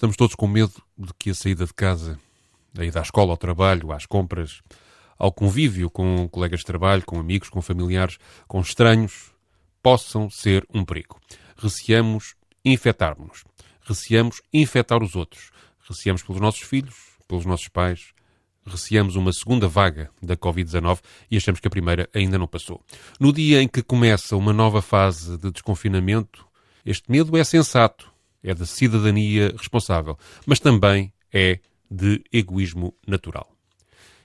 Estamos todos com medo de que a saída de casa, a ida à escola, ao trabalho, às compras, ao convívio com colegas de trabalho, com amigos, com familiares, com estranhos, possam ser um perigo. Receamos infectar-nos. Receamos infectar os outros. Receamos pelos nossos filhos, pelos nossos pais. Receamos uma segunda vaga da Covid-19 e achamos que a primeira ainda não passou. No dia em que começa uma nova fase de desconfinamento, este medo é sensato, é da cidadania responsável, mas também é de egoísmo natural.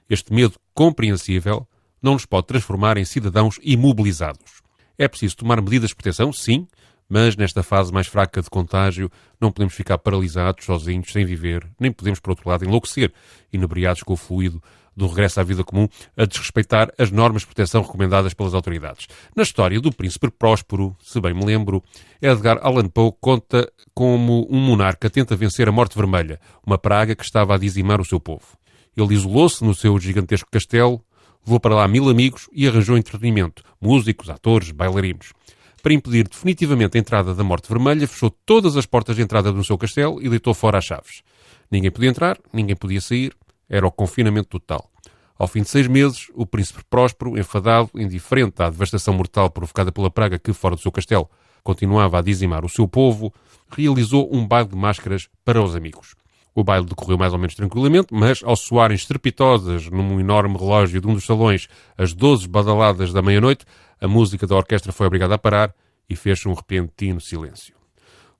Este medo compreensível não nos pode transformar em cidadãos imobilizados. É preciso tomar medidas de proteção, sim, mas nesta fase mais fraca de contágio não podemos ficar paralisados, sozinhos, sem viver, nem podemos, por outro lado, enlouquecer, inebriados com o fluido do regresso à vida comum, a desrespeitar as normas de proteção recomendadas pelas autoridades. Na história do príncipe próspero, se bem me lembro, Edgar Allan Poe conta como um monarca tenta vencer a morte vermelha, uma praga que estava a dizimar o seu povo. Ele isolou-se no seu gigantesco castelo, levou para lá mil amigos e arranjou entretenimento, músicos, atores, bailarinos. Para impedir definitivamente a entrada da Morte Vermelha, fechou todas as portas de entrada do seu castelo e deitou fora as chaves. Ninguém podia entrar, ninguém podia sair, era o confinamento total. Ao fim de seis meses, o príncipe próspero, enfadado, indiferente à devastação mortal provocada pela praga que, fora do seu castelo, continuava a dizimar o seu povo, realizou um baile de máscaras para os amigos. O baile decorreu mais ou menos tranquilamente, mas ao soarem estrepitosas num enorme relógio de um dos salões as doze badaladas da meia-noite, a música da orquestra foi obrigada a parar e fez-se um repentino silêncio.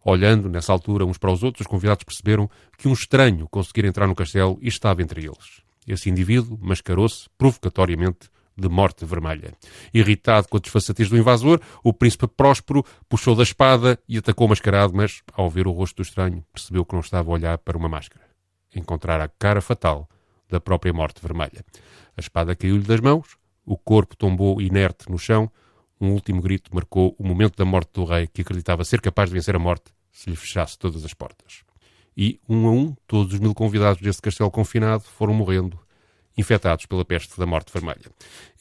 Olhando, nessa altura, uns para os outros, os convidados perceberam que um estranho conseguira entrar no castelo e estava entre eles. Esse indivíduo mascarou-se provocatoriamente de morte vermelha. Irritado com a desfaçatez do invasor, o príncipe próspero puxou da espada e atacou o mascarado, mas, ao ver o rosto do estranho, percebeu que não estava a olhar para uma máscara. Encontrara a cara fatal da própria morte vermelha. A espada caiu-lhe das mãos, o corpo tombou inerte no chão, um último grito marcou o momento da morte do rei, que acreditava ser capaz de vencer a morte se lhe fechasse todas as portas. E, um a um, todos os mil convidados desse castelo confinado foram morrendo infectados pela peste da morte vermelha.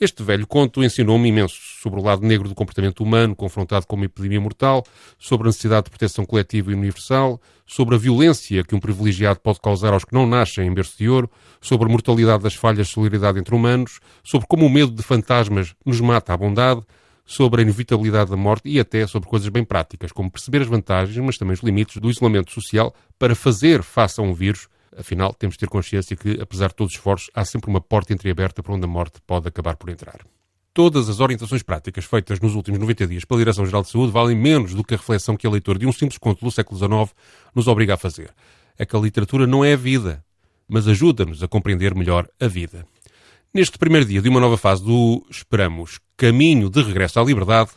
Este velho conto ensinou-me imenso sobre o lado negro do comportamento humano confrontado com uma epidemia mortal, sobre a necessidade de proteção coletiva e universal, sobre a violência que um privilegiado pode causar aos que não nascem em berço de ouro, sobre a mortalidade das falhas de solidariedade entre humanos, sobre como o medo de fantasmas nos mata a bondade, sobre a inevitabilidade da morte e até sobre coisas bem práticas, como perceber as vantagens, mas também os limites do isolamento social para fazer face a um vírus Afinal, temos de ter consciência que, apesar de todos os esforços, há sempre uma porta entreaberta para onde a morte pode acabar por entrar. Todas as orientações práticas feitas nos últimos 90 dias pela Direção-Geral de Saúde valem menos do que a reflexão que a leitura de um simples conto do século XIX nos obriga a fazer. É que a literatura não é a vida, mas ajuda-nos a compreender melhor a vida. Neste primeiro dia de uma nova fase do, esperamos, caminho de regresso à liberdade,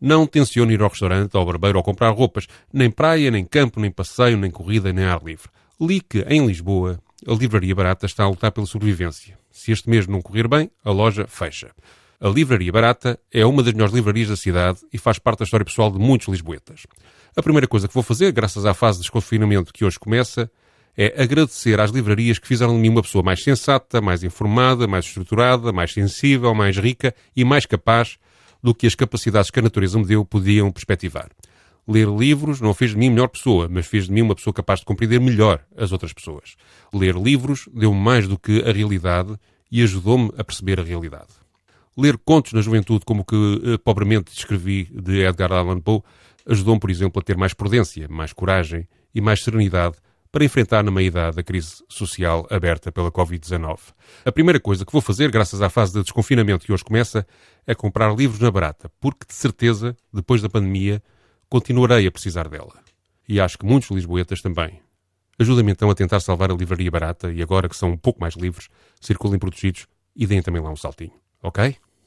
não tenciono ir ao restaurante, ao barbeiro ou comprar roupas, nem praia, nem campo, nem passeio, nem corrida, nem ar livre. Li que, em Lisboa, a livraria barata está a lutar pela sobrevivência. Se este mês não correr bem, a loja fecha. A Livraria Barata é uma das melhores livrarias da cidade e faz parte da história pessoal de muitos lisboetas. A primeira coisa que vou fazer, graças à fase de desconfinamento que hoje começa, é agradecer às livrarias que fizeram de mim uma pessoa mais sensata, mais informada, mais estruturada, mais sensível, mais rica e mais capaz do que as capacidades que a natureza me deu podiam perspectivar. Ler livros não fez de mim melhor pessoa, mas fez de mim uma pessoa capaz de compreender melhor as outras pessoas. Ler livros deu-me mais do que a realidade e ajudou-me a perceber a realidade. Ler contos na juventude, como que eh, pobremente descrevi de Edgar Allan Poe, ajudou-me, por exemplo, a ter mais prudência, mais coragem e mais serenidade para enfrentar na meia-idade a crise social aberta pela Covid-19. A primeira coisa que vou fazer, graças à fase de desconfinamento que hoje começa, é comprar livros na barata, porque, de certeza, depois da pandemia, continuarei a precisar dela. E acho que muitos lisboetas também. Ajudem-me então a tentar salvar a livraria barata e agora que são um pouco mais livres, circulem protegidos e deem também lá um saltinho. Ok?